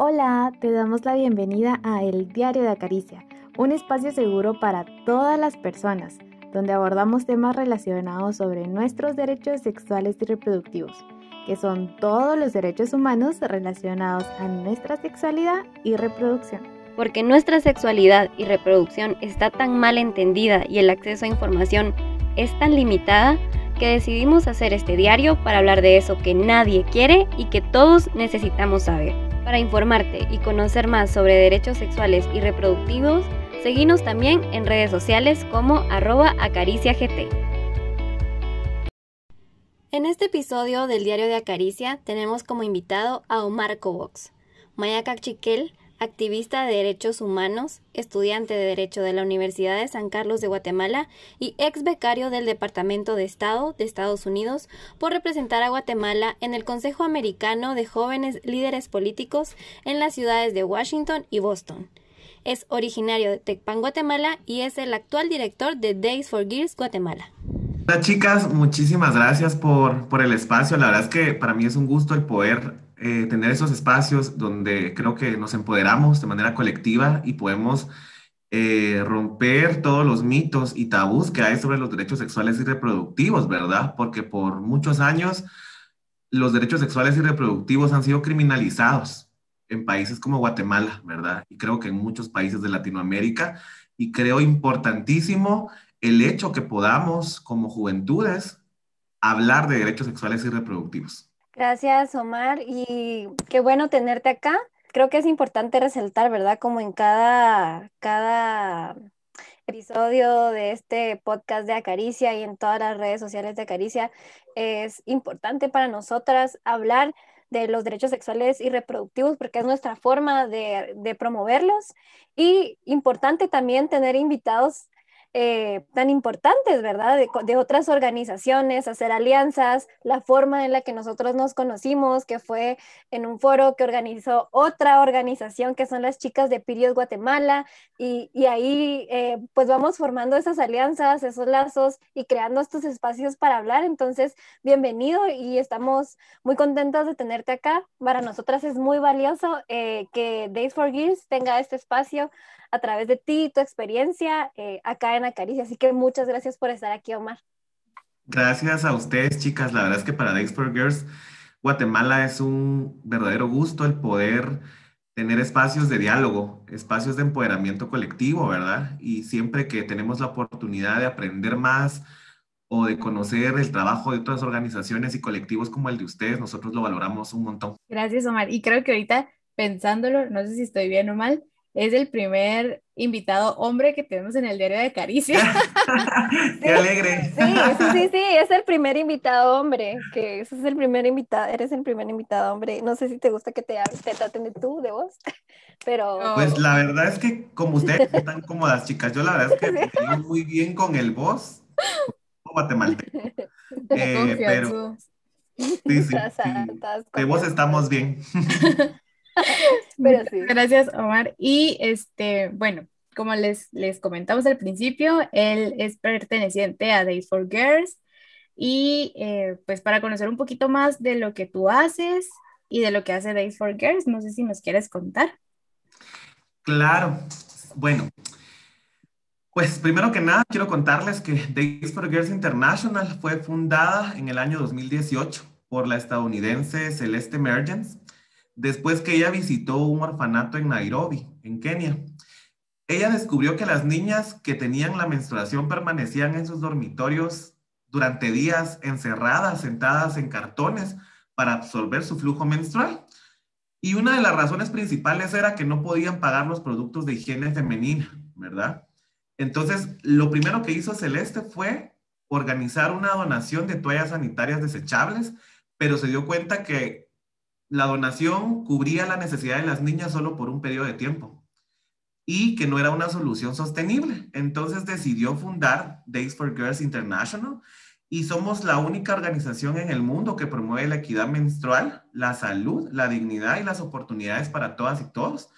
Hola, te damos la bienvenida a El Diario de Acaricia, un espacio seguro para todas las personas, donde abordamos temas relacionados sobre nuestros derechos sexuales y reproductivos, que son todos los derechos humanos relacionados a nuestra sexualidad y reproducción. Porque nuestra sexualidad y reproducción está tan mal entendida y el acceso a información es tan limitada que decidimos hacer este diario para hablar de eso que nadie quiere y que todos necesitamos saber. Para informarte y conocer más sobre derechos sexuales y reproductivos, seguimos también en redes sociales como arroba acariciagt. En este episodio del Diario de Acaricia tenemos como invitado a Omar Cobox, Maya Chiquel, activista de derechos humanos, estudiante de Derecho de la Universidad de San Carlos de Guatemala y ex becario del Departamento de Estado de Estados Unidos por representar a Guatemala en el Consejo Americano de Jóvenes Líderes Políticos en las ciudades de Washington y Boston. Es originario de Tecpan, Guatemala y es el actual director de Days for Gears Guatemala. Hola chicas, muchísimas gracias por, por el espacio. La verdad es que para mí es un gusto el poder eh, tener esos espacios donde creo que nos empoderamos de manera colectiva y podemos eh, romper todos los mitos y tabús que hay sobre los derechos sexuales y reproductivos, ¿verdad? Porque por muchos años los derechos sexuales y reproductivos han sido criminalizados en países como Guatemala, ¿verdad? Y creo que en muchos países de Latinoamérica. Y creo importantísimo el hecho que podamos, como juventudes, hablar de derechos sexuales y reproductivos. Gracias, Omar, y qué bueno tenerte acá. Creo que es importante resaltar, ¿verdad? Como en cada, cada episodio de este podcast de Acaricia y en todas las redes sociales de Acaricia, es importante para nosotras hablar de los derechos sexuales y reproductivos porque es nuestra forma de, de promoverlos y importante también tener invitados eh, tan importantes, ¿verdad? De, otras organizaciones, hacer alianzas, la forma en la que nosotros nos conocimos, que fue en un foro que organizó otra organización, que son las chicas de Pirios Guatemala, y, ahí eh, pues vamos formando esas alianzas, esos lazos y creando estos espacios para hablar. Entonces, bienvenido y estamos muy contentos de tenerte acá. Para nosotras es muy valioso eh, que Days for Gears tenga este espacio a través de ti y tu experiencia eh, acá en Acaricia. Así que muchas gracias por estar aquí, Omar. Gracias a ustedes, chicas. La verdad es que para Days for Girls, Guatemala es un verdadero gusto el poder tener espacios de diálogo, espacios de empoderamiento colectivo, ¿verdad? Y siempre que tenemos la oportunidad de aprender más o de conocer el trabajo de otras organizaciones y colectivos como el de ustedes, nosotros lo valoramos un montón. Gracias, Omar. Y creo que ahorita pensándolo, no sé si estoy bien o mal, es el primer invitado hombre que tenemos en el diario de Caricia. ¡Qué alegre! Sí, sí, sí, sí, es el primer invitado hombre, que ese es el primer invitado, eres el primer invitado hombre. No sé si te gusta que te, te traten de tú, de vos, pero... Pues la verdad es que como ustedes están cómodas, chicas, yo la verdad es que me muy bien con el voz guatemalteco. Eh, pero... Sí, sí, sí. De vos estamos bien. Gracias, Omar. Y este, bueno, como les, les comentamos al principio, él es perteneciente a Days for Girls. Y eh, pues para conocer un poquito más de lo que tú haces y de lo que hace Days for Girls, no sé si nos quieres contar. Claro, bueno, pues primero que nada quiero contarles que Days for Girls International fue fundada en el año 2018 por la estadounidense Celeste Emergence después que ella visitó un orfanato en Nairobi, en Kenia. Ella descubrió que las niñas que tenían la menstruación permanecían en sus dormitorios durante días encerradas, sentadas en cartones para absorber su flujo menstrual. Y una de las razones principales era que no podían pagar los productos de higiene femenina, ¿verdad? Entonces, lo primero que hizo Celeste fue organizar una donación de toallas sanitarias desechables, pero se dio cuenta que la donación cubría la necesidad de las niñas solo por un periodo de tiempo y que no era una solución sostenible. Entonces decidió fundar Days for Girls International y somos la única organización en el mundo que promueve la equidad menstrual, la salud, la dignidad y las oportunidades para todas y todos.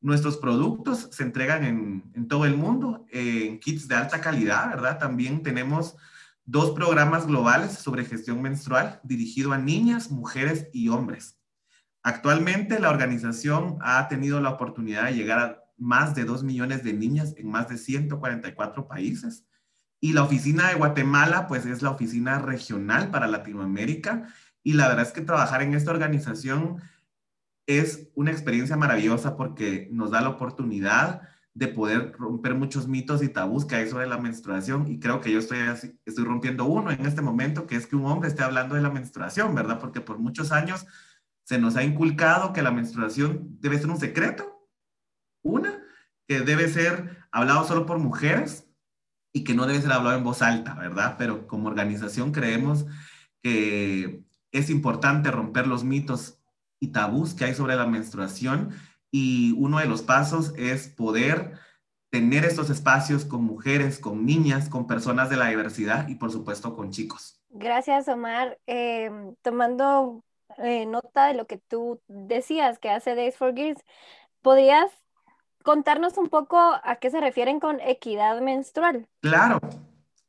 Nuestros productos se entregan en, todo el mundo, en kits de alta calidad, ¿verdad? También tenemos dos programas globales sobre gestión menstrual dirigido a niñas, mujeres y hombres. Actualmente la organización ha tenido la oportunidad de llegar a más de 2 millones de niñas en más de 144 países. Y la oficina de Guatemala, pues es la oficina regional para Latinoamérica. Y la verdad es que trabajar en esta organización es una experiencia maravillosa porque nos da la oportunidad de poder romper muchos mitos y tabús que hay sobre la menstruación. Y creo que yo estoy, estoy rompiendo uno en este momento, que es que un hombre esté hablando de la menstruación, ¿verdad? Porque por muchos años se nos ha inculcado que la menstruación debe ser un secreto. Una, que debe ser hablado solo por mujeres y que no debe ser hablado en voz alta, ¿verdad? Pero como organización creemos que es importante romper los mitos y tabús que hay sobre la menstruación y uno de los pasos es poder tener estos espacios con mujeres, con niñas, con personas de la diversidad y por supuesto con chicos. Gracias, Omar. Em, tomando eh, nota de lo que tú decías que hace Days for Girls, ¿podrías contarnos un poco a qué se refieren con equidad menstrual? Claro,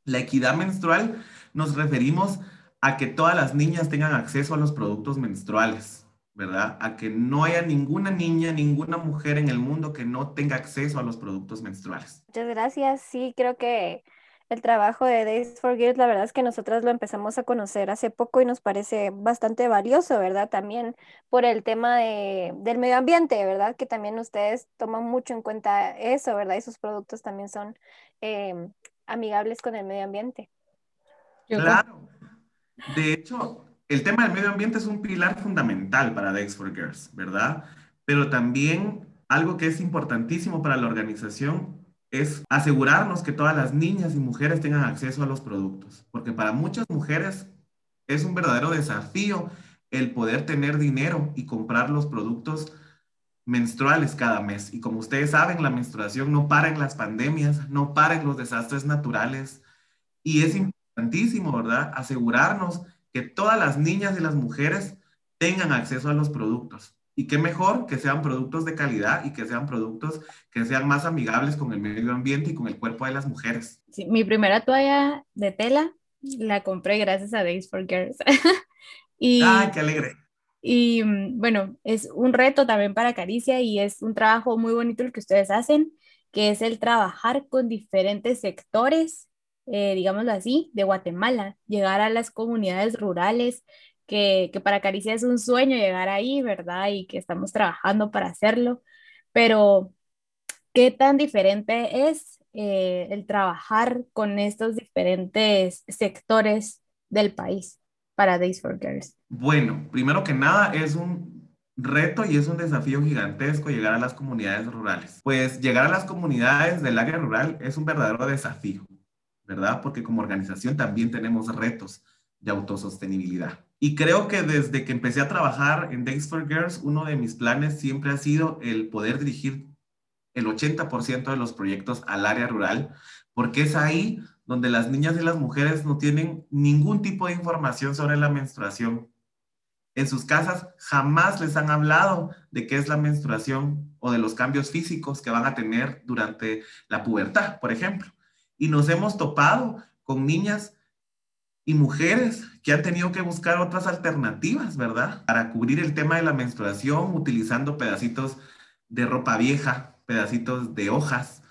la equidad menstrual nos referimos a que todas las niñas tengan acceso a los productos menstruales, ¿verdad? A que no haya ninguna niña, ninguna mujer en el mundo que no tenga acceso a los productos menstruales. Muchas gracias. Sí, creo que el trabajo de Days for Girls, la verdad es que nosotras lo empezamos a conocer hace poco y nos parece bastante valioso, ¿verdad? También por el tema de, del medio ambiente, ¿verdad? Que también ustedes toman mucho en cuenta eso, ¿verdad? Y sus productos también son em, amigables con el medio ambiente. Claro. De hecho, el tema del medio ambiente es un pilar fundamental para Days for Girls, ¿verdad? Pero también algo que es importantísimo para la organización es asegurarnos que todas las niñas y mujeres tengan acceso a los productos, porque para muchas mujeres es un verdadero desafío el poder tener dinero y comprar los productos menstruales cada mes. Y como ustedes saben, la menstruación no para en las pandemias, no para en los desastres naturales. Y es importantísimo, ¿verdad? Asegurarnos que todas las niñas y las mujeres tengan acceso a los productos. Y qué mejor que sean productos de calidad y que sean productos que sean más amigables con el medio ambiente y con el cuerpo de las mujeres. Sí, mi primera toalla de tela la compré gracias a Days for Girls. y, ¡Ay, qué alegre! Y mm, bueno, es un reto también para Caricia y es un trabajo muy bonito el que ustedes hacen, que es el trabajar con diferentes sectores, eh, digámoslo así, de Guatemala, llegar a las comunidades rurales, que, para Caricia es un sueño llegar ahí, ¿verdad? Y que estamos trabajando para hacerlo, pero ¿qué tan diferente es eh, el trabajar con estos diferentes sectores del país para Days for Girls? Bueno, primero que nada es un reto y es un desafío gigantesco llegar a las comunidades rurales. Pues llegar a las comunidades del área rural es un verdadero desafío, ¿verdad? Porque como organización también tenemos retos de autosostenibilidad. Y creo que desde que empecé a trabajar en Days for Girls, uno de mis planes siempre ha sido el poder dirigir el 80% de los proyectos al área rural, porque es ahí donde las niñas y las mujeres no tienen ningún tipo de información sobre la menstruación. En sus casas jamás les han hablado de qué es la menstruación o de los cambios físicos que van a tener durante la pubertad, por ejemplo. Y nos hemos topado con niñas y mujeres que han tenido que buscar otras alternativas, ¿verdad? Para cubrir el tema de la menstruación utilizando pedacitos de ropa vieja, pedacitos de hojas,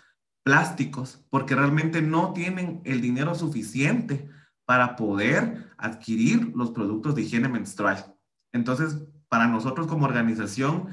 plásticos, porque realmente no tienen el dinero suficiente para poder adquirir los productos de higiene menstrual. Entonces, para nosotros como organización,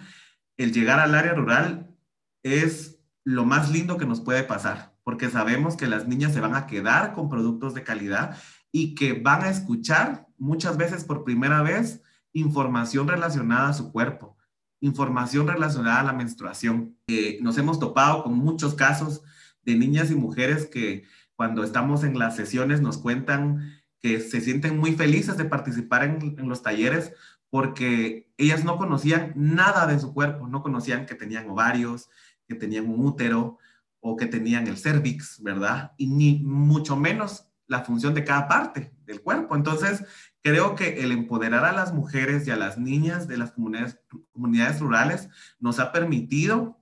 el llegar al área rural es lo más lindo que nos puede pasar, porque sabemos que las niñas se van a quedar con productos de calidad y que van a escuchar muchas veces por primera vez información relacionada a su cuerpo, información relacionada a la menstruación. Eh, nos hemos topado con muchos casos de niñas y mujeres que cuando estamos en las sesiones nos cuentan que se sienten muy felices de participar en, en los talleres porque ellas no conocían nada de su cuerpo, no conocían que tenían ovarios, que tenían un útero o que tenían el cervix, ¿verdad? Y ni mucho menos la función de cada parte del cuerpo. Entonces, creo que el empoderar a las mujeres y a las niñas de las comunidades, comunidades rurales nos ha permitido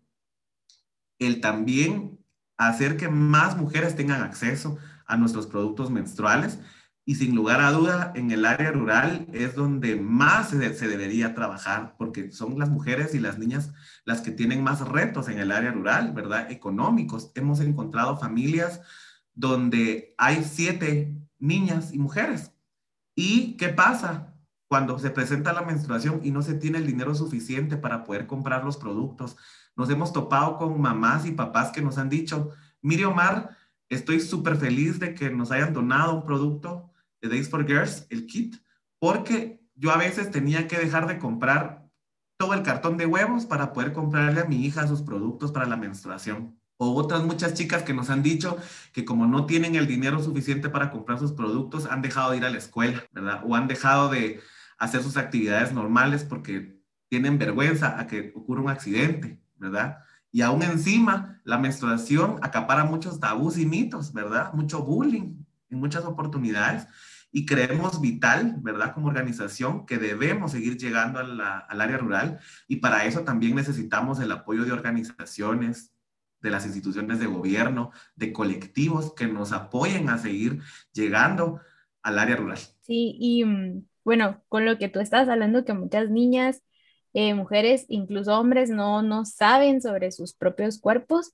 el también hacer que más mujeres tengan acceso a nuestros productos menstruales, y sin lugar a duda en el área rural es donde más se, debería trabajar porque son las mujeres y las niñas las que tienen más retos en el área rural, ¿verdad? Económicos. Hemos encontrado familias donde hay siete niñas y mujeres. ¿Y qué pasa? Cuando se presenta la menstruación y no se tiene el dinero suficiente para poder comprar los productos, nos hemos topado con mamás y papás que nos han dicho, mire Omar, estoy súper feliz de que nos hayan donado un producto de Days for Girls, el kit, porque yo a veces tenía que dejar de comprar todo el cartón de huevos para poder comprarle a mi hija sus productos para la menstruación. O otras muchas chicas que nos han dicho que como no tienen el dinero suficiente para comprar sus productos, han dejado de ir a la escuela, ¿verdad? O han dejado de hacer sus actividades normales porque tienen vergüenza a que ocurra un accidente, ¿verdad? Y aún encima, la menstruación acapara muchos tabús y mitos, ¿verdad? Mucho bullying en muchas oportunidades. Y creemos vital, ¿verdad? Como organización, que debemos seguir llegando al área rural. Y para eso también necesitamos el apoyo de organizaciones, de las instituciones de gobierno, de colectivos que nos apoyen a seguir llegando al área rural. Sí, y mm, bueno, con lo que tú estás hablando, que muchas niñas, eh, mujeres, incluso hombres, no, no saben sobre sus propios cuerpos,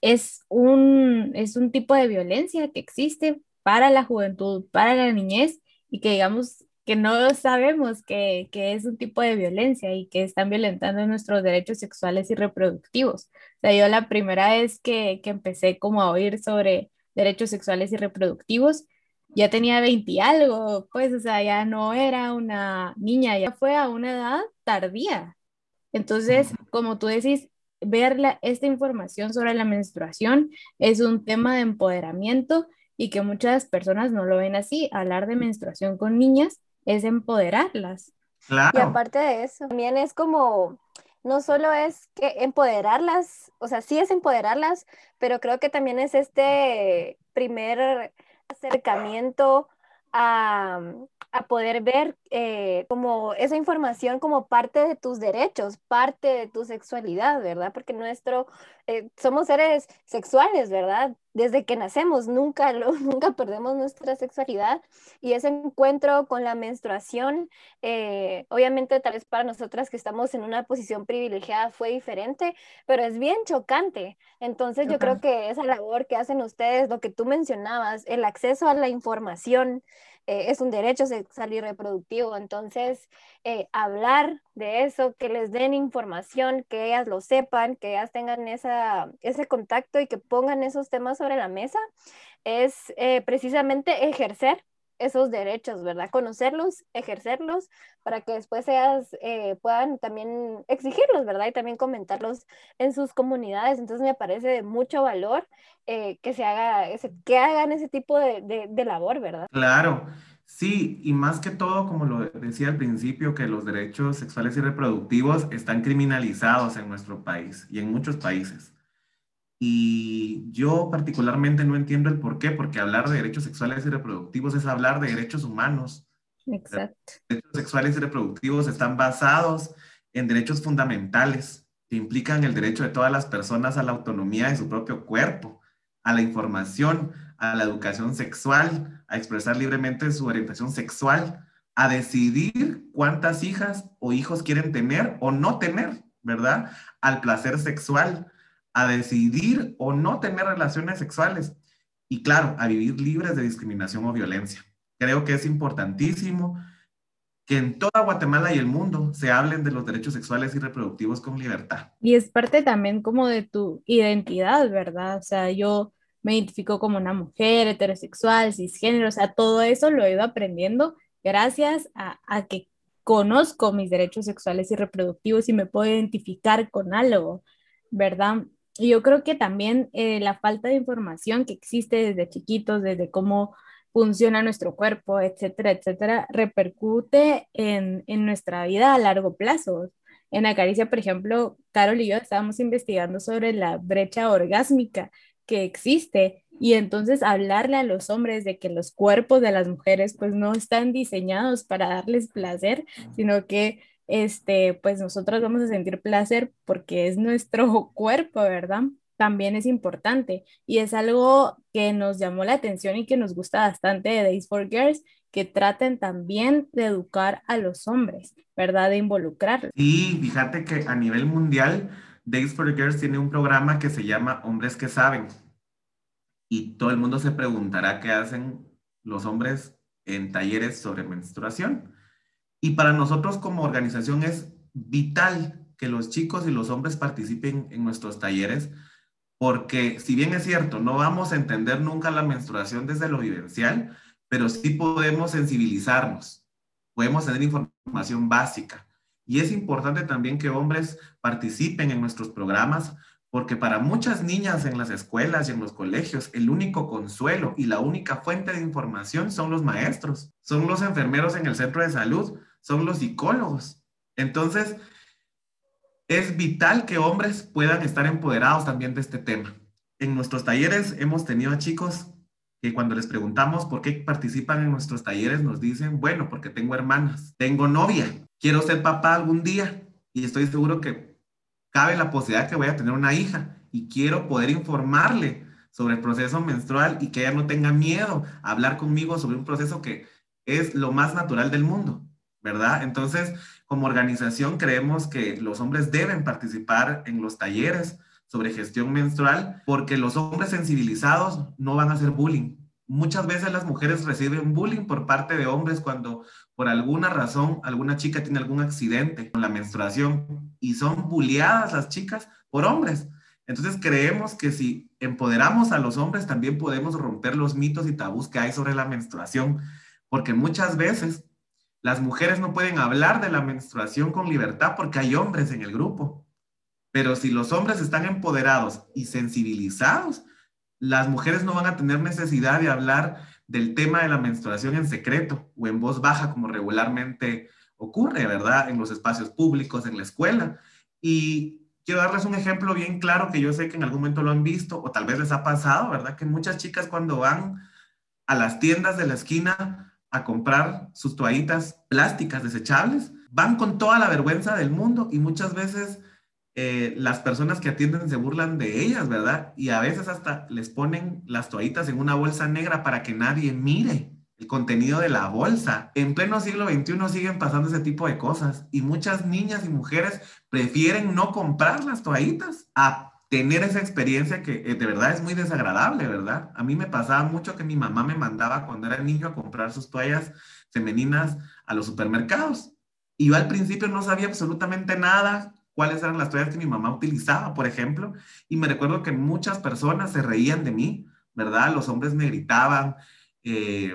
es un, es un tipo de violencia que existe para la juventud, para la niñez, y que digamos que no sabemos que, que, es un tipo de violencia y que están violentando nuestros derechos sexuales y reproductivos. O sea, yo la primera vez que, que empecé como a oír sobre derechos sexuales y reproductivos, ya tenía 20 y algo, pues, o sea, ya no era una niña, ya fue a una edad tardía. Entonces, como tú decís, ver esta información sobre la menstruación es un tema de empoderamiento y que muchas personas no lo ven así. Hablar de menstruación con niñas es empoderarlas. Y aparte de eso, también es como, no solo es que empoderarlas, o sea, sí es empoderarlas, pero creo que también es este primer acercamiento a, a poder ver eh, como esa información como parte de tus derechos, parte de tu sexualidad, ¿verdad? Porque nuestro, eh, somos seres sexuales, ¿verdad? Desde que nacemos, nunca, lo, nunca perdemos nuestra sexualidad y ese encuentro con la menstruación, eh, obviamente tal vez para nosotras que estamos en una posición privilegiada fue diferente, pero es bien chocante. Entonces yo creo que esa labor que hacen ustedes, lo que tú mencionabas, el acceso a la información, eh, es un derecho sexual y reproductivo. Entonces, eh, hablar de eso, que les den información, que ellas lo sepan, que ellas tengan esa, ese contacto y que pongan esos temas sobre la mesa, es eh, precisamente ejercer esos derechos, ¿verdad? Conocerlos, ejercerlos, para que después ellas puedan también exigirlos, ¿verdad? Y también comentarlos en sus comunidades. Entonces me parece de mucho valor que se haga ese, que hagan ese tipo de, de, de labor, ¿verdad? Claro. Sí, y más que todo, como lo decía al principio, que los derechos sexuales y reproductivos están criminalizados en nuestro país y en muchos países. Y yo particularmente no entiendo el por qué, porque hablar de derechos sexuales y reproductivos es hablar de derechos humanos. Exacto. Los derechos sexuales y reproductivos están basados en derechos fundamentales que implican el derecho de todas las personas a la autonomía de su propio cuerpo, a la información, a la educación sexual, a expresar libremente su orientación sexual, a decidir cuántas hijas o hijos quieren tener o no tener, ¿verdad? Al placer sexual, a decidir o no tener relaciones sexuales y claro, a vivir libres de discriminación o violencia. Creo que es importantísimo que en toda Guatemala y el mundo se hablen de los derechos sexuales y reproductivos con libertad. Y es parte también como de tu identidad, ¿verdad? O sea, yo me identifico como una mujer heterosexual, cisgénero, o sea, todo eso lo he ido aprendiendo gracias a, que conozco mis derechos sexuales y reproductivos y me puedo identificar con algo, ¿verdad? Y yo creo que también eh, la falta de información que existe desde chiquitos, desde cómo funciona nuestro cuerpo, etcétera, etcétera, repercute en, en nuestra vida a largo plazo. En Acaricia, por ejemplo, Carol y yo estábamos investigando sobre la brecha orgásmica que existe y entonces hablarle a los hombres de que los cuerpos de las mujeres pues no están diseñados para darles placer, sino que este pues nosotros vamos a sentir placer porque es nuestro cuerpo, ¿verdad? también es importante y es algo que nos llamó la atención y que nos gusta bastante de Days for Girls, que traten también de educar a los hombres, ¿verdad? De involucrarlos. Y fíjate que a nivel mundial, Days for Girls tiene un programa que se llama Hombres que Saben. Y todo el mundo se preguntará qué hacen los hombres en talleres sobre menstruación. Y para nosotros como organización es vital que los chicos y los hombres participen en nuestros talleres porque si bien es cierto, no vamos a entender nunca la menstruación desde lo vivencial, pero sí podemos sensibilizarnos, podemos tener información básica. Y es importante también que hombres participen en nuestros programas, porque para muchas niñas en las escuelas y en los colegios, el único consuelo y la única fuente de información son los maestros, son los enfermeros en el centro de salud, son los psicólogos. Entonces, es vital que hombres puedan estar empoderados también de este tema. En nuestros talleres hemos tenido a chicos que cuando les preguntamos por qué participan en nuestros talleres nos dicen, bueno, porque tengo hermanas, tengo novia, quiero ser papá algún día y estoy seguro que cabe la posibilidad que voy a tener una hija y quiero poder informarle sobre el proceso menstrual y que ella no tenga miedo a hablar conmigo sobre un proceso que es lo más natural del mundo, ¿verdad? Entonces, como organización creemos que los hombres deben participar en los talleres sobre gestión menstrual porque los hombres sensibilizados no van a hacer bullying. Muchas veces las mujeres reciben bullying por parte de hombres cuando por alguna razón alguna chica tiene algún accidente con la menstruación y son bulleadas las chicas por hombres. Entonces creemos que si empoderamos a los hombres también podemos romper los mitos y tabús que hay sobre la menstruación, porque muchas veces las mujeres no pueden hablar de la menstruación con libertad porque hay hombres en el grupo. Pero si los hombres están empoderados y sensibilizados, las mujeres no van a tener necesidad de hablar del tema de la menstruación en secreto o en voz baja como regularmente ocurre, ¿verdad? En los espacios públicos, en la escuela. Y quiero darles un ejemplo bien claro que yo sé que en algún momento lo han visto o tal vez les ha pasado, ¿verdad? Que muchas chicas cuando van a las tiendas de la esquina a comprar sus toallitas plásticas desechables, van con toda la vergüenza del mundo y muchas veces eh, las personas que atienden se burlan de ellas, ¿verdad? Y a veces hasta les ponen las toallitas en una bolsa negra para que nadie mire el contenido de la bolsa. En pleno siglo XXI siguen pasando ese tipo de cosas y muchas niñas y mujeres prefieren no comprar las toallitas a tener esa experiencia que eh, de verdad es muy desagradable, ¿verdad? A mí me pasaba mucho que mi mamá me mandaba cuando era niño a comprar sus toallas femeninas a los supermercados. Y yo al principio no sabía absolutamente nada cuáles eran las toallas que mi mamá utilizaba, por ejemplo, y me recuerdo que muchas personas se reían de mí, ¿verdad? Los hombres me gritaban eh,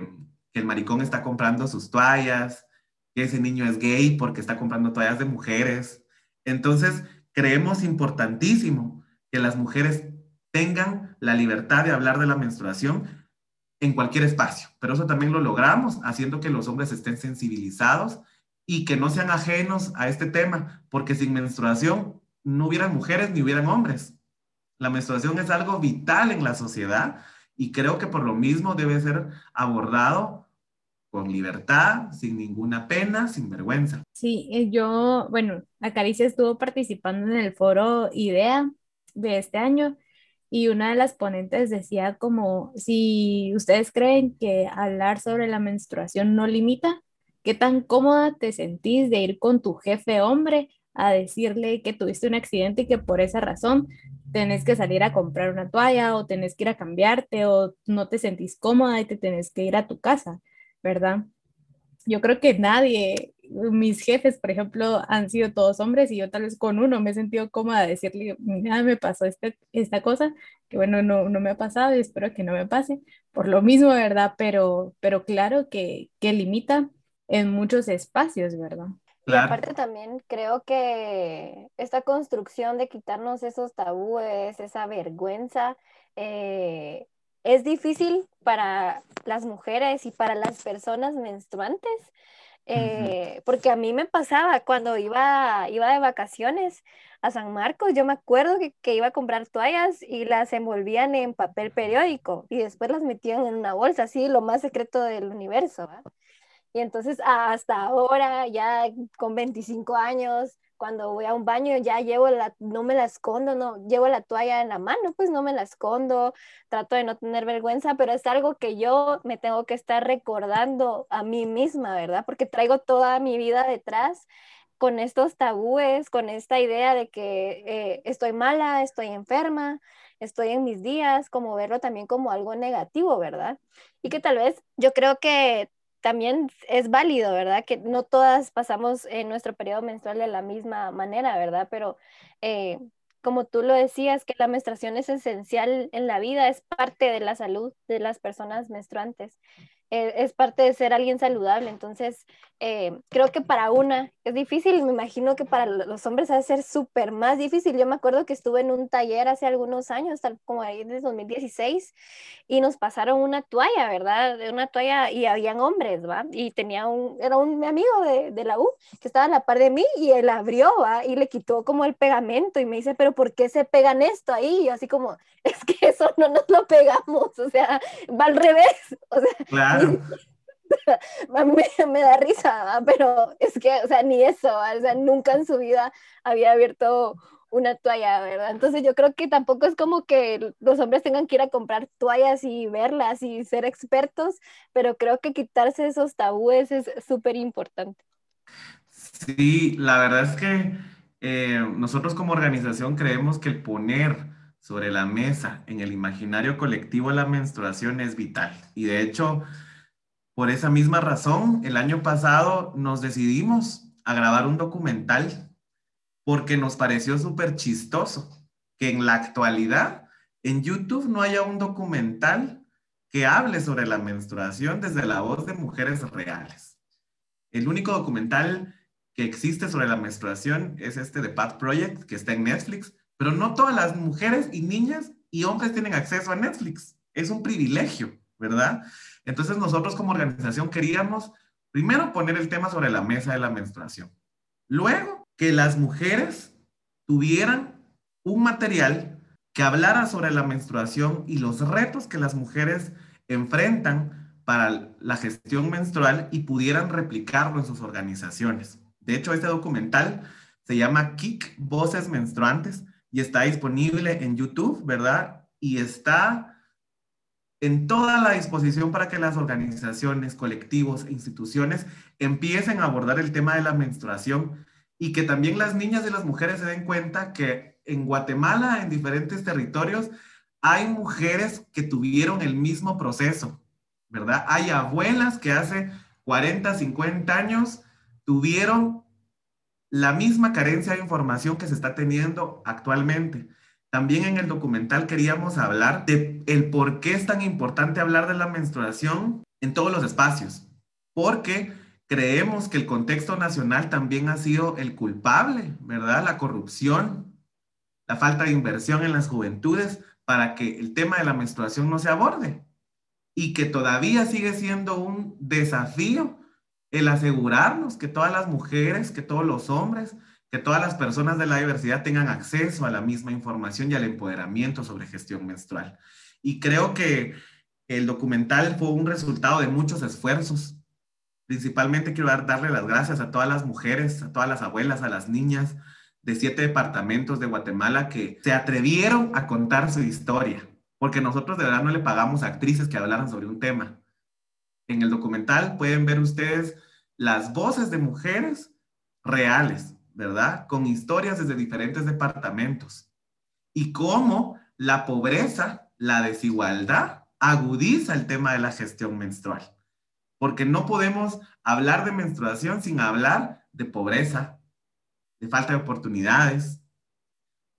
el maricón está comprando sus toallas, que ese niño es gay porque está comprando toallas de mujeres. Entonces, creemos importantísimo que las mujeres tengan la libertad de hablar de la menstruación en cualquier espacio. Pero eso también lo logramos haciendo que los hombres estén sensibilizados y que no sean ajenos a este tema, porque sin menstruación no hubieran mujeres ni hubieran hombres. La menstruación es algo vital en la sociedad y creo que por lo mismo debe ser abordado con libertad, sin ninguna pena, sin vergüenza. Sí, eh, yo, bueno, Acaricia estuvo participando en el foro IDEA de este año y una de las ponentes decía como, si ustedes creen que hablar sobre la menstruación no limita, ¿qué tan cómoda te sentís de ir con tu jefe hombre a decirle que tuviste un accidente y que por esa razón tenés que salir a comprar una toalla o tenés que ir a cambiarte o no te sentís cómoda y te tenés que ir a tu casa, ¿verdad? Yo creo que nadie mis jefes, por ejemplo, han sido todos hombres y yo tal vez con uno me he sentido cómoda de decirle, mira, me pasó este, esta cosa, que bueno, no, no me ha pasado y espero que no me pase, por lo mismo, ¿verdad? Pero, pero claro que, que limita en muchos espacios, ¿verdad? Y aparte también creo que esta construcción de quitarnos esos tabúes, esa vergüenza, eh, es difícil para las mujeres y para las personas menstruantes eh, porque a mí me pasaba cuando iba, iba de vacaciones a San Marcos, yo me acuerdo que, que, iba a comprar toallas y las envolvían en papel periódico y después las metían en una bolsa, así lo más secreto del universo. Y entonces hasta ahora, ya con 25 años, cuando voy a un baño ya llevo la, no me la escondo, no, llevo la toalla en la mano, pues no me la escondo, trato de no tener vergüenza, pero es algo que yo me tengo que estar recordando a mí misma, ¿verdad? Porque traigo toda mi vida detrás con estos tabúes, con esta idea de que eh, estoy mala, estoy enferma, estoy en mis días, como verlo también como algo negativo, ¿verdad? Y que tal vez yo creo que también es válido, ¿verdad? Que no todas pasamos en nuestro periodo menstrual de la misma manera, ¿verdad? Pero eh, como tú lo decías, que la menstruación es esencial en la vida, es parte de la salud de las personas menstruantes. Eh, es parte de ser alguien saludable. Entonces, eh, creo que para una es difícil, me imagino que para los hombres ha de ser súper más difícil. Yo me acuerdo que estuve en un taller hace algunos años, tal como ahí en 2016, y nos pasaron una toalla, ¿verdad? De una toalla y habían hombres, ¿va? Y tenía un, era un amigo de, de la U que estaba a la par de mí y él abrió, ¿va? Y le quitó como el pegamento y me dice, pero ¿por qué se pegan esto ahí? Y así como, es que eso no nos lo pegamos, o sea, va al revés. me, me, da risa, pero es que, o sea, ni eso, o sea, nunca en su vida había abierto una toalla, ¿verdad? Entonces yo creo que tampoco es como que los hombres tengan que ir a comprar toallas y verlas y ser expertos, pero creo que quitarse esos tabúes es súper importante. Sí, la verdad es que eh, nosotros como organización creemos que el poner sobre la mesa en el imaginario colectivo la menstruación es vital. Y de hecho, por esa misma razón, el año pasado nos decidimos a grabar un documental porque nos pareció súper chistoso que en la actualidad en YouTube no haya un documental que hable sobre la menstruación desde la voz de mujeres reales. El único documental que existe sobre la menstruación es este de Path Project, que está en Netflix, pero no todas las mujeres y niñas y hombres tienen acceso a Netflix. Es un privilegio, ¿verdad? Entonces nosotros como organización queríamos primero poner el tema sobre la mesa de la menstruación. Luego, que las mujeres tuvieran un material que hablara sobre la menstruación y los retos que las mujeres enfrentan para la gestión menstrual y pudieran replicarlo en sus organizaciones. De hecho, este documental se llama Kick Voces Menstruantes y está disponible en YouTube, ¿verdad? Y está en toda la disposición para que las organizaciones, colectivos e instituciones empiecen a abordar el tema de la menstruación y que también las niñas y las mujeres se den cuenta que en Guatemala, en diferentes territorios, hay mujeres que tuvieron el mismo proceso, ¿verdad? Hay abuelas que hace 40, 50 años tuvieron la misma carencia de información que se está teniendo actualmente. También en el documental queríamos hablar de el por qué es tan importante hablar de la menstruación en todos los espacios, porque creemos que el contexto nacional también ha sido el culpable, ¿verdad? La corrupción, la falta de inversión en las juventudes para que el tema de la menstruación no se aborde y que todavía sigue siendo un desafío el asegurarnos que todas las mujeres, que todos los hombres que todas las personas de la diversidad tengan acceso a la misma información y al empoderamiento sobre gestión menstrual. Y creo que el documental fue un resultado de muchos esfuerzos. Principalmente quiero darle las gracias a todas las mujeres, a todas las abuelas, a las niñas de siete departamentos de Guatemala que se atrevieron a contar su historia, porque nosotros de verdad no le pagamos a actrices que hablaran sobre un tema. En el documental pueden ver ustedes las voces de mujeres reales, ¿verdad? Con historias desde diferentes departamentos. Y cómo la pobreza, la desigualdad, agudiza el tema de la gestión menstrual. Porque no podemos hablar de menstruación sin hablar de pobreza, de falta de oportunidades,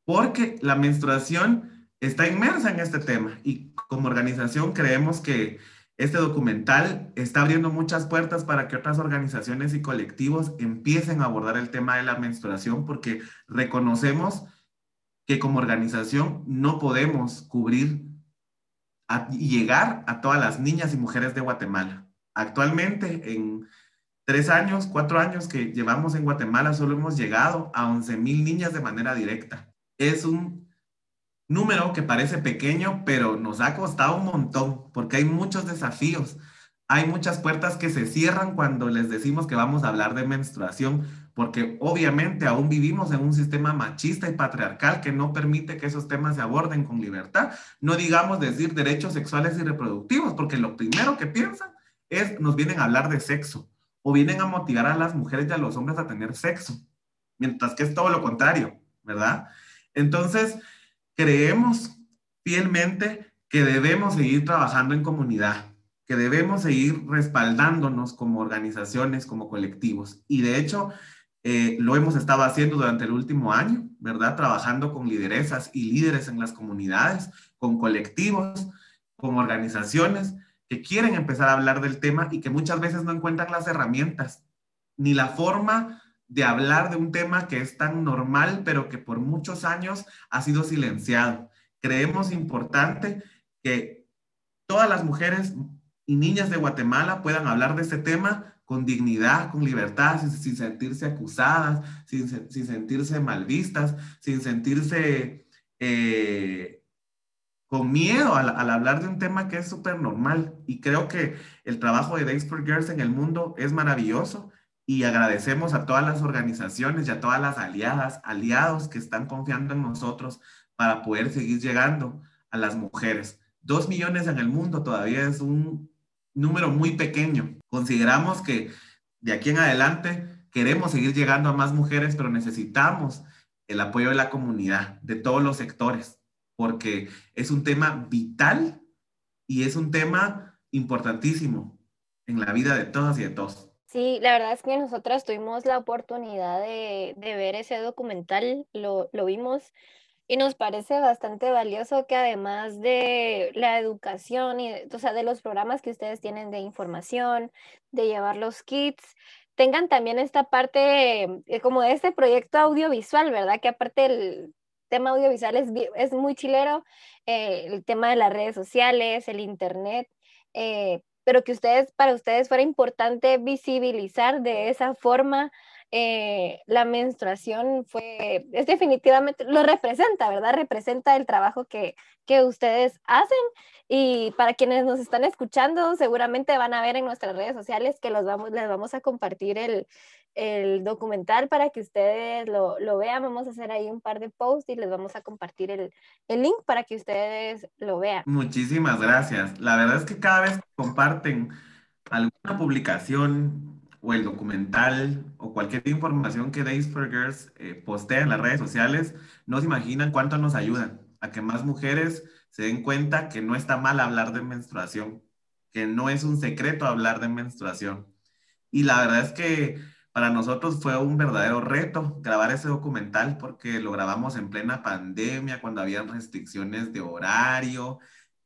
porque la menstruación está inmersa en este tema y como organización creemos que este documental está abriendo muchas puertas para que otras organizaciones y colectivos empiecen a abordar el tema de la menstruación porque reconocemos que como organización no podemos cubrir y llegar a todas las niñas y mujeres de Guatemala. Actualmente, en tres años, cuatro años que llevamos en Guatemala, solo hemos llegado a 11 mil niñas de manera directa. Es un número que parece pequeño, pero nos ha costado un montón porque hay muchos desafíos. Hay muchas puertas que se cierran cuando les decimos que vamos a hablar de menstruación porque obviamente aún vivimos en un sistema machista y patriarcal que no permite que esos temas se aborden con libertad. No digamos decir derechos sexuales y reproductivos, porque lo primero que piensan es nos vienen a hablar de sexo o vienen a motivar a las mujeres y a los hombres a tener sexo, mientras que es todo lo contrario, ¿verdad? Entonces, creemos fielmente que debemos seguir trabajando en comunidad, que debemos seguir respaldándonos como organizaciones, como colectivos. Y de hecho, eh, lo hemos estado haciendo durante el último año, ¿verdad? Trabajando con lideresas y líderes en las comunidades, con colectivos, con organizaciones que quieren empezar a hablar del tema y que muchas veces no encuentran las herramientas ni la forma de hablar de un tema que es tan normal, pero que por muchos años ha sido silenciado. Creemos importante que todas las mujeres y niñas de Guatemala puedan hablar de este tema con dignidad, con libertad, sin, sentirse acusadas, sin, sentirse mal vistas, sin sentirse eh, con miedo al, hablar de un tema que es súper normal. Y creo que el trabajo de Days for Girls en el mundo es maravilloso y agradecemos a todas las organizaciones y a todas las aliadas, aliados que están confiando en nosotros para poder seguir llegando a las mujeres. Dos millones en el mundo todavía es un número muy pequeño. Consideramos que de aquí en adelante queremos seguir llegando a más mujeres, pero necesitamos el apoyo de la comunidad, de todos los sectores, porque es un tema vital y es un tema importantísimo en la vida de todas y de todos. Sí, la verdad es que nosotras tuvimos la oportunidad de, ver ese documental, lo, vimos y nos parece bastante valioso que además de la educación y, o sea, de los programas que ustedes tienen de información, de llevar los kits, tengan también esta parte eh, como de este proyecto audiovisual, ¿verdad? Que aparte el tema audiovisual es, es muy chilero, eh, el tema de las redes sociales, el internet, eh, pero que ustedes, para ustedes fuera importante visibilizar de esa forma eh, la menstruación fue, es definitivamente, lo representa, ¿verdad? Representa el trabajo que, que ustedes hacen y para quienes nos están escuchando, seguramente van a ver en nuestras redes sociales que los vamos, les vamos a compartir el, el documental para que ustedes lo, lo, vean. Vamos a hacer ahí un par de posts y les vamos a compartir el, el, link para que ustedes lo vean. Muchísimas gracias. La verdad es que cada vez que comparten alguna publicación o el documental o cualquier información que Days for Girls eh, postea en las redes sociales, no se imaginan cuánto nos ayudan a que más mujeres se den cuenta que no está mal hablar de menstruación, que no es un secreto hablar de menstruación. Y la verdad es que para nosotros fue un verdadero reto grabar ese documental porque lo grabamos en plena pandemia, cuando había restricciones de horario,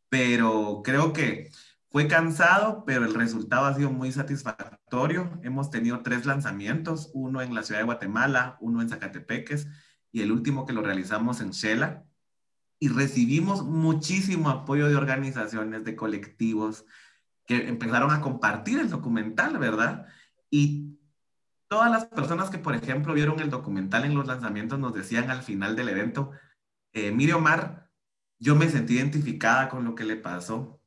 pero creo que fue cansado, pero el resultado ha sido muy satisfactorio. Hemos tenido tres lanzamientos, uno en la ciudad de Guatemala, uno en Zacatepeques y el último que lo realizamos en Shela. Y recibimos muchísimo apoyo de organizaciones, de colectivos que empezaron a compartir el documental, ¿verdad? Y todas las personas que, por ejemplo, vieron el documental en los lanzamientos nos decían al final del evento, eh, mire Omar, yo me sentí identificada con lo que le pasó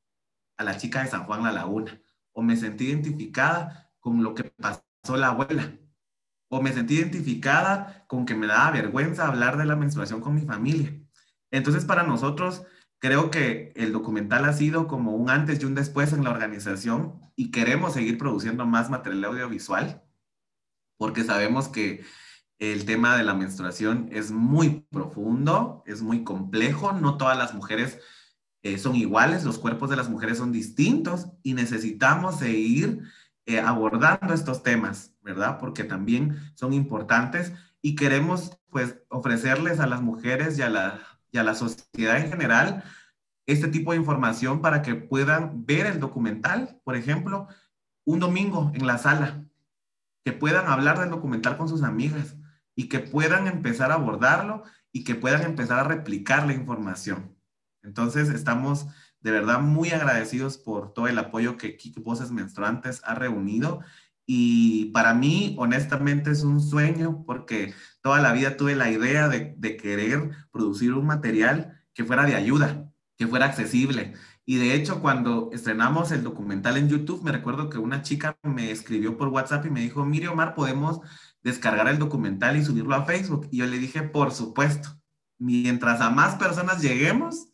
a la chica de San Juan La Laguna, o me sentí identificada con lo que pasó la abuela, o me sentí identificada con que me daba vergüenza hablar de la menstruación con mi familia. Entonces, para nosotros, creo que el documental ha sido como un antes y un después en la organización y queremos seguir produciendo más material audiovisual porque sabemos que el tema de la menstruación es muy profundo, es muy complejo, no todas las mujeres eh, son iguales, los cuerpos de las mujeres son distintos y necesitamos seguir eh, abordando estos temas, ¿verdad? Porque también son importantes y queremos pues ofrecerles a las mujeres y a la, y a la sociedad en general este tipo de información para que puedan ver el documental, por ejemplo, un domingo en la sala, que puedan hablar del documental con sus amigas y que puedan empezar a abordarlo y que puedan empezar a replicar la información. Entonces, estamos de verdad muy agradecidos por todo el apoyo que Kik Voces Menstruantes ha reunido. Y para mí, honestamente, es un sueño porque toda la vida tuve la idea de, de querer producir un material que fuera de ayuda, que fuera accesible. Y de hecho, cuando estrenamos el documental en YouTube, me recuerdo que una chica me escribió por WhatsApp y me dijo, mire Omar, podemos descargar el documental y subirlo a Facebook. Y yo le dije, por supuesto, mientras a más personas lleguemos,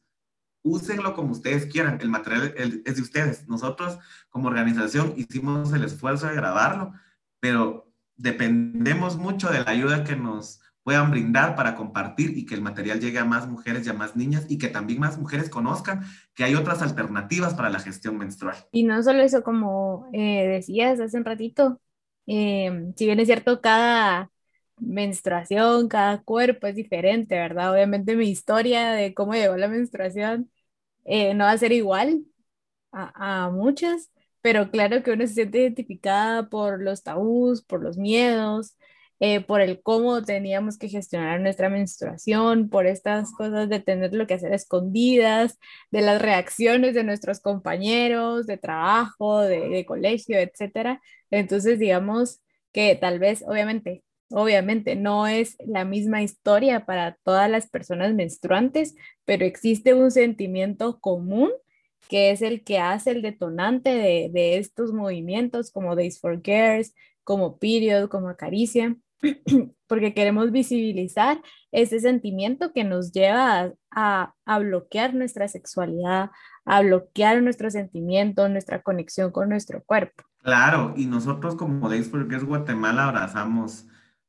úsenlo como ustedes quieran. El material es de ustedes. Nosotros como organización hicimos el esfuerzo de grabarlo, pero dependemos mucho de la ayuda que nos puedan brindar para compartir y que el material llegue a más mujeres y a más niñas y que también más mujeres conozcan que hay otras alternativas para la gestión menstrual. Y no solo eso, como eh, decías hace un ratito, eh, si bien es cierto, cada menstruación, cada cuerpo es diferente, ¿verdad? Obviamente mi historia de cómo llegó la menstruación eh, no va a ser igual a, a muchas, pero claro que uno se siente identificada por los tabús, por los miedos, eh, por el cómo teníamos que gestionar nuestra menstruación, por estas cosas de tener lo que hacer escondidas, de las reacciones de nuestros compañeros de trabajo, de, de colegio, etc. Entonces, digamos que tal vez, obviamente, obviamente no es la misma historia para todas las personas menstruantes, pero existe un sentimiento común que es el que hace el detonante de, de estos movimientos como Days for Girls, como Period, como Acaricia, porque queremos visibilizar ese sentimiento que nos lleva a, a, bloquear nuestra sexualidad, a bloquear nuestro sentimiento, nuestra conexión con nuestro cuerpo. Claro, y nosotros como Days for Girls Guatemala abrazamos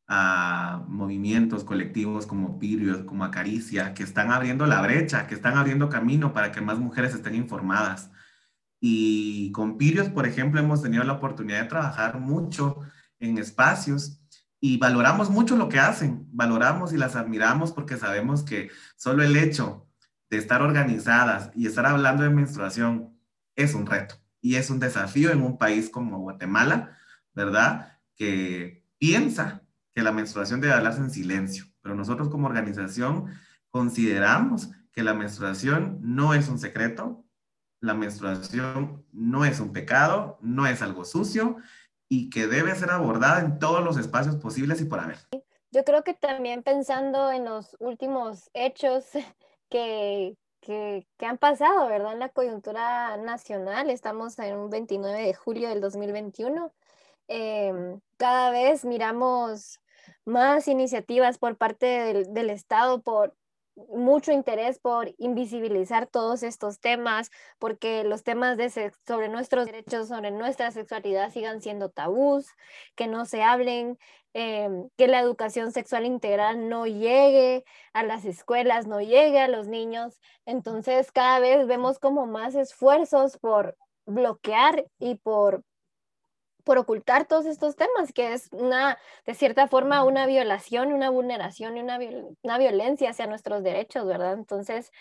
a movimientos colectivos como Period, como Acaricia, que están abriendo la brecha, que están abriendo camino para que más mujeres estén informadas. Y con Period, por ejemplo, hemos tenido la oportunidad de trabajar mucho en espacios y valoramos mucho lo que hacen, valoramos y las admiramos porque sabemos que solo el hecho de estar organizadas y estar hablando de menstruación es un reto y es un desafío en un país como Guatemala, ¿verdad? Que piensa que la menstruación debe hablarse en silencio, pero nosotros como organización consideramos que la menstruación no es un secreto, la menstruación no es un pecado, no es algo sucio y que debe ser abordada en todos los espacios posibles y por haber. Yo creo que también pensando en los últimos hechos que, que, que, han pasado, ¿verdad? En la coyuntura nacional, estamos en un 29 de julio del 2021. Eh, cada vez miramos más iniciativas por parte del, del Estado por mucho interés por invisibilizar todos estos temas, porque los temas de sobre nuestros derechos, sobre nuestra sexualidad sigan siendo tabús, que no se hablen, eh, que la educación sexual integral no llegue a las escuelas, no llegue a los niños. Entonces cada vez vemos como más esfuerzos por bloquear y por por ocultar todos estos temas, que es una, de cierta forma, una violación, una vulneración y una, una violencia hacia nuestros derechos, ¿verdad? Entonces,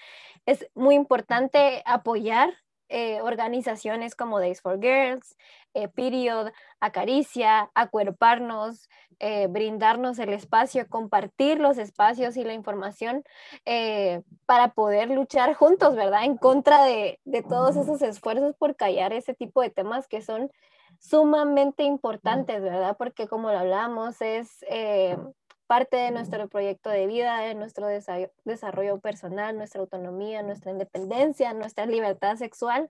es muy importante apoyar eh, organizaciones como Days for Girls, eh, Period, Acaricia, acuerparnos, eh, brindarnos el espacio, compartir los espacios y la información para poder luchar juntos, ¿verdad? En contra de, de todos esos esfuerzos por callar ese tipo de temas que son sumamente importantes, ¿verdad? Porque como lo hablamos, es eh, parte de nuestro proyecto de vida, de nuestro desarrollo personal, nuestra autonomía, nuestra independencia, nuestra libertad sexual.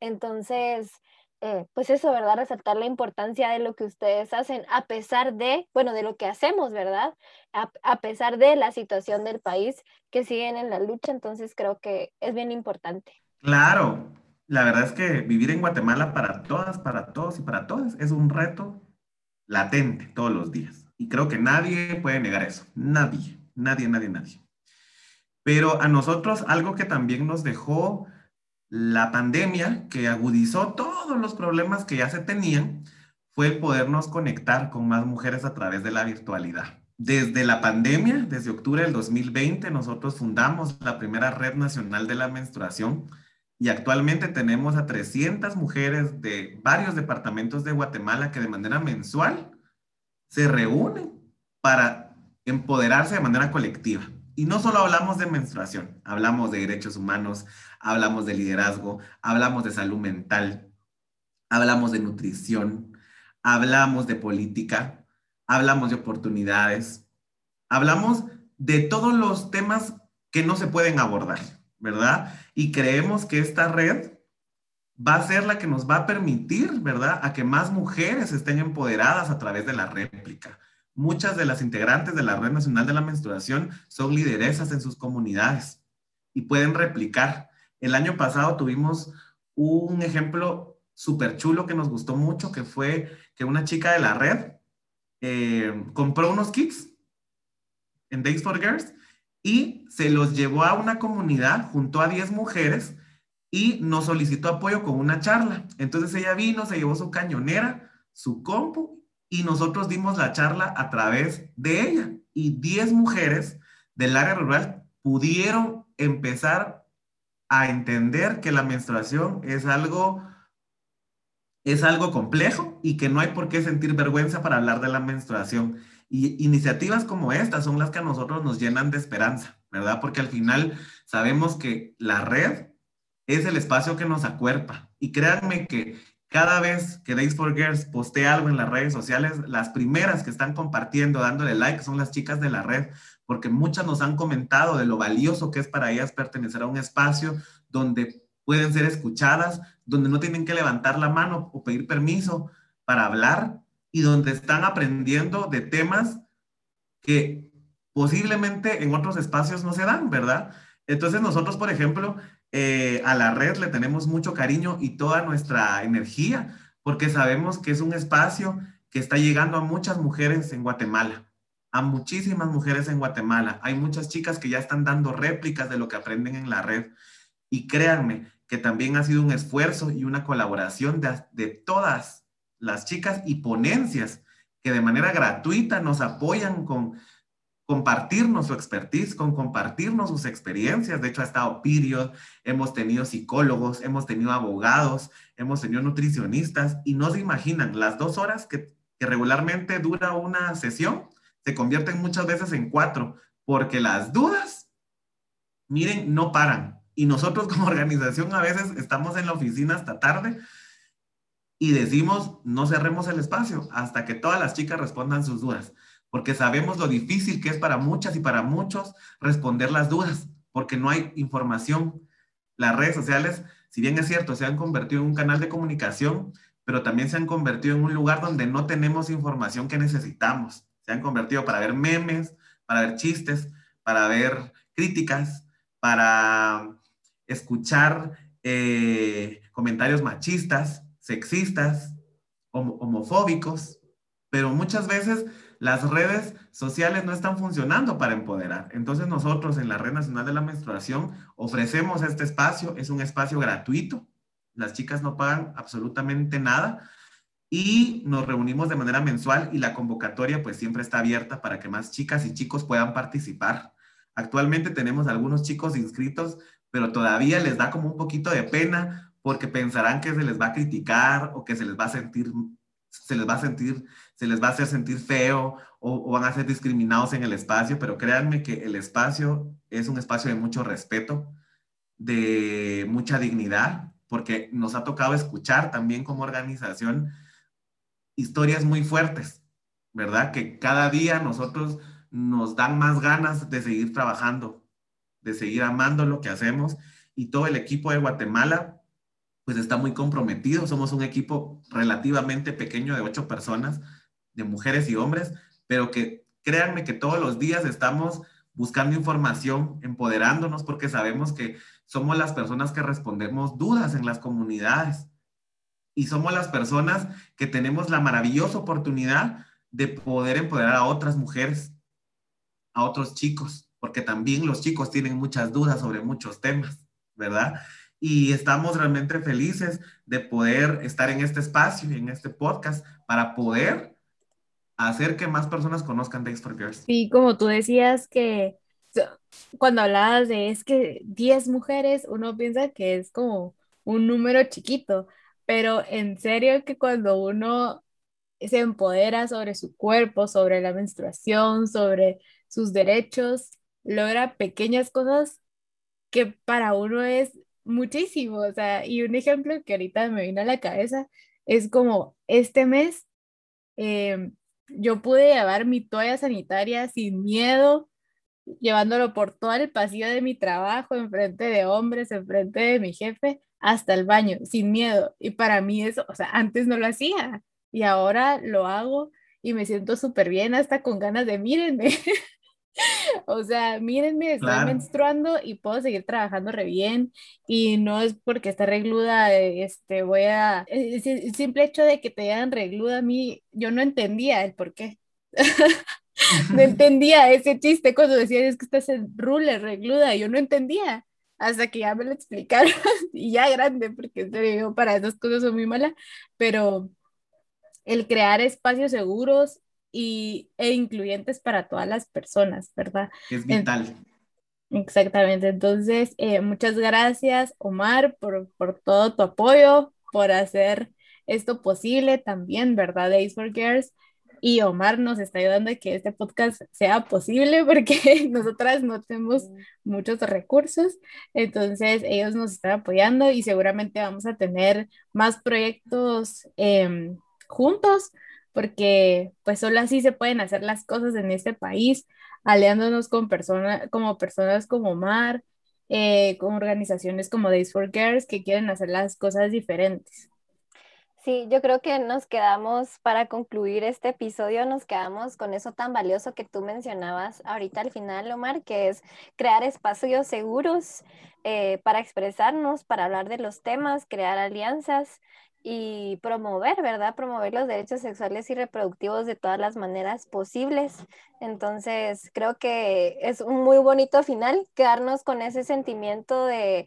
Entonces, eh, pues eso, ¿verdad? Resaltar la importancia de lo que ustedes hacen, a pesar de, bueno, de lo que hacemos, ¿verdad? A, a pesar de la situación del país que siguen en la lucha, entonces creo que es bien importante. Claro, la verdad es que vivir en Guatemala para todas, para todos y para todas es un reto latente todos los días. Y creo que nadie puede negar eso. Nadie, nadie, nadie, nadie. Pero a nosotros algo que también nos dejó la pandemia, que agudizó todos los problemas que ya se tenían, fue el podernos conectar con más mujeres a través de la virtualidad. Desde la pandemia, desde octubre del 2020, nosotros fundamos la primera red nacional de la menstruación, y actualmente tenemos a 300 mujeres de varios departamentos de Guatemala que de manera mensual se reúnen para empoderarse de manera colectiva. Y no solo hablamos de menstruación, hablamos de derechos humanos, hablamos de liderazgo, hablamos de salud mental, hablamos de nutrición, hablamos de política, hablamos de oportunidades, hablamos de todos los temas que no se pueden abordar. ¿Verdad? Y creemos que esta red va a ser la que nos va a permitir, ¿verdad?, a que más mujeres estén empoderadas a través de la réplica, muchas de las integrantes de la Red Nacional de la Menstruación son lideresas en sus comunidades y pueden replicar. El año pasado tuvimos un ejemplo súper chulo que nos gustó mucho, que fue que una chica de la red eh, compró unos kits en Days for Girls y se los llevó a una comunidad, juntó a 10 mujeres y nos solicitó apoyo con una charla. Entonces ella vino, se llevó su cañonera, su compu y nosotros dimos la charla a través de ella. Y 10 mujeres del área rural pudieron empezar a entender que la menstruación es algo es algo complejo y que no hay por qué sentir vergüenza para hablar de la menstruación. Y iniciativas como estas son las que a nosotros nos llenan de esperanza, ¿verdad? Porque al final sabemos que la red es el espacio que nos acuerpa. Y créanme que cada vez que Days for Girls postea algo en las redes sociales, las primeras que están compartiendo, dándole like, son las chicas de la red, porque muchas nos han comentado de lo valioso que es para ellas pertenecer a un espacio donde pueden ser escuchadas, donde no tienen que levantar la mano o pedir permiso para hablar y donde están aprendiendo de temas que posiblemente en otros espacios no se dan, ¿verdad? Entonces nosotros, por ejemplo, eh, a la red le tenemos mucho cariño y toda nuestra energía, porque sabemos que es un espacio que está llegando a muchas mujeres en Guatemala, a muchísimas mujeres en Guatemala. Hay muchas chicas que ya están dando réplicas de lo que aprenden en la red. Y créanme que también ha sido un esfuerzo y una colaboración de, de todas las chicas y ponencias que de manera gratuita nos apoyan con compartirnos su expertise, con compartirnos sus experiencias. De hecho, ha estado Period, hemos tenido psicólogos, hemos tenido abogados, hemos tenido nutricionistas y no se imaginan, las dos horas que, que regularmente dura una sesión se convierten muchas veces en cuatro, porque las dudas, miren, no paran. Y nosotros como organización a veces estamos en la oficina hasta tarde y decimos, no cerremos el espacio hasta que todas las chicas respondan sus dudas porque sabemos lo difícil que es para muchas y para muchos responder las dudas, porque no hay información. Las redes sociales, si bien es cierto, se han convertido en un canal de comunicación, pero también se han convertido en un lugar donde no tenemos información que necesitamos. Se han convertido para ver memes, para ver chistes, para ver críticas, para escuchar eh, comentarios machistas, sexistas, homofóbicos, pero muchas veces las redes sociales no están funcionando para empoderar. Entonces nosotros en la Red Nacional de la Menstruación ofrecemos este espacio, es un espacio gratuito, las chicas no pagan absolutamente nada y nos reunimos de manera mensual y la convocatoria pues siempre está abierta para que más chicas y chicos puedan participar. Actualmente tenemos algunos chicos inscritos, pero todavía les da como un poquito de pena porque pensarán que se les va a criticar o que se les va a sentir se les va a sentir, se les va a hacer sentir feo o, van a ser discriminados en el espacio, pero créanme que el espacio es un espacio de mucho respeto, de mucha dignidad, porque nos ha tocado escuchar también como organización historias muy fuertes, ¿verdad? Que cada día nosotros nos dan más ganas de seguir trabajando, de seguir amando lo que hacemos y todo el equipo de Guatemala pues está muy comprometido. Somos un equipo relativamente pequeño de ocho personas, de mujeres y hombres, pero que créanme que todos los días estamos buscando información, empoderándonos, porque sabemos que somos las personas que respondemos dudas en las comunidades y somos las personas que tenemos la maravillosa oportunidad de poder empoderar a otras mujeres, a otros chicos, porque también los chicos tienen muchas dudas sobre muchos temas, ¿verdad? Y estamos realmente felices de poder estar en este espacio, en este podcast, para poder hacer que más personas conozcan Days for Girls. Sí, como tú decías que cuando hablabas de es que 10 mujeres, uno piensa que es como un número chiquito, pero en serio que cuando uno se empodera sobre su cuerpo, sobre la menstruación, sobre sus derechos, logra pequeñas cosas que para uno es muchísimo, o sea, y un ejemplo que ahorita me vino a la cabeza es como este mes em, yo pude llevar mi toalla sanitaria sin miedo, llevándolo por todo el pasillo de mi trabajo, enfrente de hombres, enfrente de mi jefe, hasta el baño, sin miedo. Y para mí eso, o sea, antes no lo hacía y ahora lo hago y me siento súper bien, hasta con ganas de mírenme. O sea, mírenme, estoy menstruando y puedo seguir trabajando re bien. Y no es porque está regluda, este, voy a. El simple hecho de que te digan regluda a mí, yo no entendía el por qué. no entendía ese chiste cuando decían es que estás en ruler, regluda. Yo no entendía hasta que ya me lo explicaron y ya grande, porque yo para esas cosas soy muy mala, pero el crear espacios seguros y, e incluyentes para todas las personas, ¿verdad? Es vital. exactamente. Entonces, eh, muchas gracias, Omar, por, por, todo tu apoyo, por hacer esto posible también, ¿verdad? Days for Girls. Y Omar nos está ayudando a que este podcast sea posible porque nosotras no tenemos muchos recursos. Entonces, ellos nos están apoyando y seguramente vamos a tener más proyectos eh, juntos porque pues solo así se pueden hacer las cosas en este país, aliándonos con personas como personas como Mar, eh, con organizaciones como Days for Girls que quieren hacer las cosas diferentes. Sí, yo creo que nos quedamos, para concluir este episodio, nos quedamos con eso tan valioso que tú mencionabas ahorita al final, Omar, que es crear espacios seguros eh, para expresarnos, para hablar de los temas, crear alianzas y promover, ¿verdad? Promover los derechos sexuales y reproductivos de todas las maneras posibles. Entonces, creo que es un muy bonito final quedarnos con ese sentimiento de,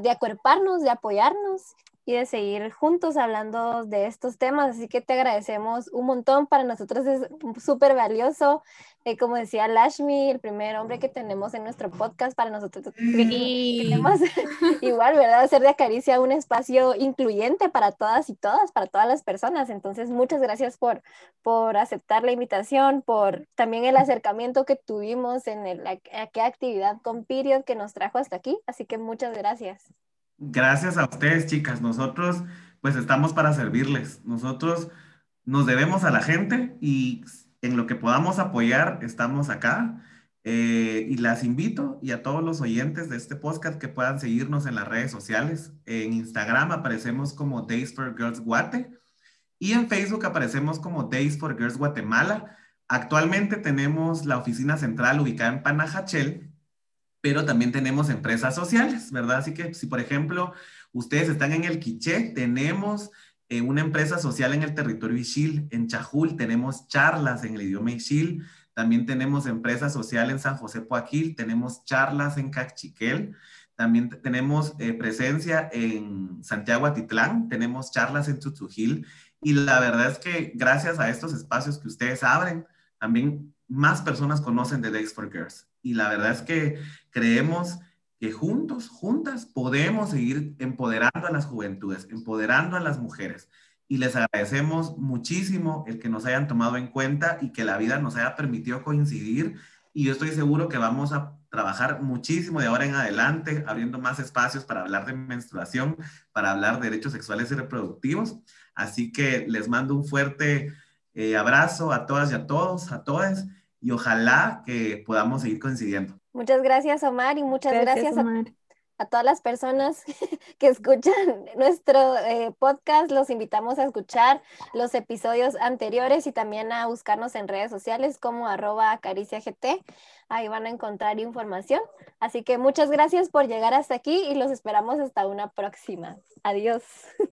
de acuerparnos, de apoyarnos y de seguir juntos hablando de estos temas. Así que te agradecemos un montón. Para nosotros es súper valioso. Eh, como decía Lashmi, el primer hombre que tenemos en nuestro podcast, para nosotros queremos igual, ¿verdad? Hacer de Acaricia un espacio incluyente para todas y todas, para todas las personas. Entonces, muchas gracias por, por aceptar la invitación, por también el acercamiento que tuvimos en el, aquella actividad con Period que nos trajo hasta aquí. Así que muchas gracias. Gracias a ustedes, chicas. Nosotros, pues estamos para servirles. Nosotros nos debemos a la gente y en lo que podamos apoyar, estamos acá. Eh, y las invito y a todos los oyentes de este podcast que puedan seguirnos en las redes sociales. En Instagram aparecemos como Days for Girls Guate y en Facebook aparecemos como Days for Girls Guatemala. Actualmente tenemos la oficina central ubicada en Panajachel pero también tenemos empresas sociales, ¿verdad? Así que si, por ejemplo, ustedes están en el Quiché, tenemos eh, una empresa social en el territorio Ixil, en Chajul tenemos charlas en el idioma Ixil, también tenemos empresa social en San José Poaquil, tenemos charlas en Cachiquel, también tenemos eh, presencia en Santiago Atitlán, tenemos charlas en Tzutzujil, y la verdad es que gracias a estos espacios que ustedes abren, también más personas conocen de Days for Girls. Y la verdad es que creemos que juntos, juntas, podemos seguir empoderando a las juventudes, empoderando a las mujeres. Y les agradecemos muchísimo el que nos hayan tomado en cuenta y que la vida nos haya permitido coincidir. Y yo estoy seguro que vamos a trabajar muchísimo de ahora en adelante, abriendo más espacios para hablar de menstruación, para hablar de derechos sexuales y reproductivos. Así que les mando un fuerte eh, abrazo a todas y a todos, a todas, y ojalá que podamos seguir coincidiendo. Muchas gracias, Omar, y muchas gracias, A, todas las personas que escuchan nuestro eh, podcast. Los invitamos a escuchar los episodios anteriores y también a buscarnos en redes sociales como arroba acariciagt. Ahí van a encontrar información. Así que muchas gracias por llegar hasta aquí y los esperamos hasta una próxima. Adiós.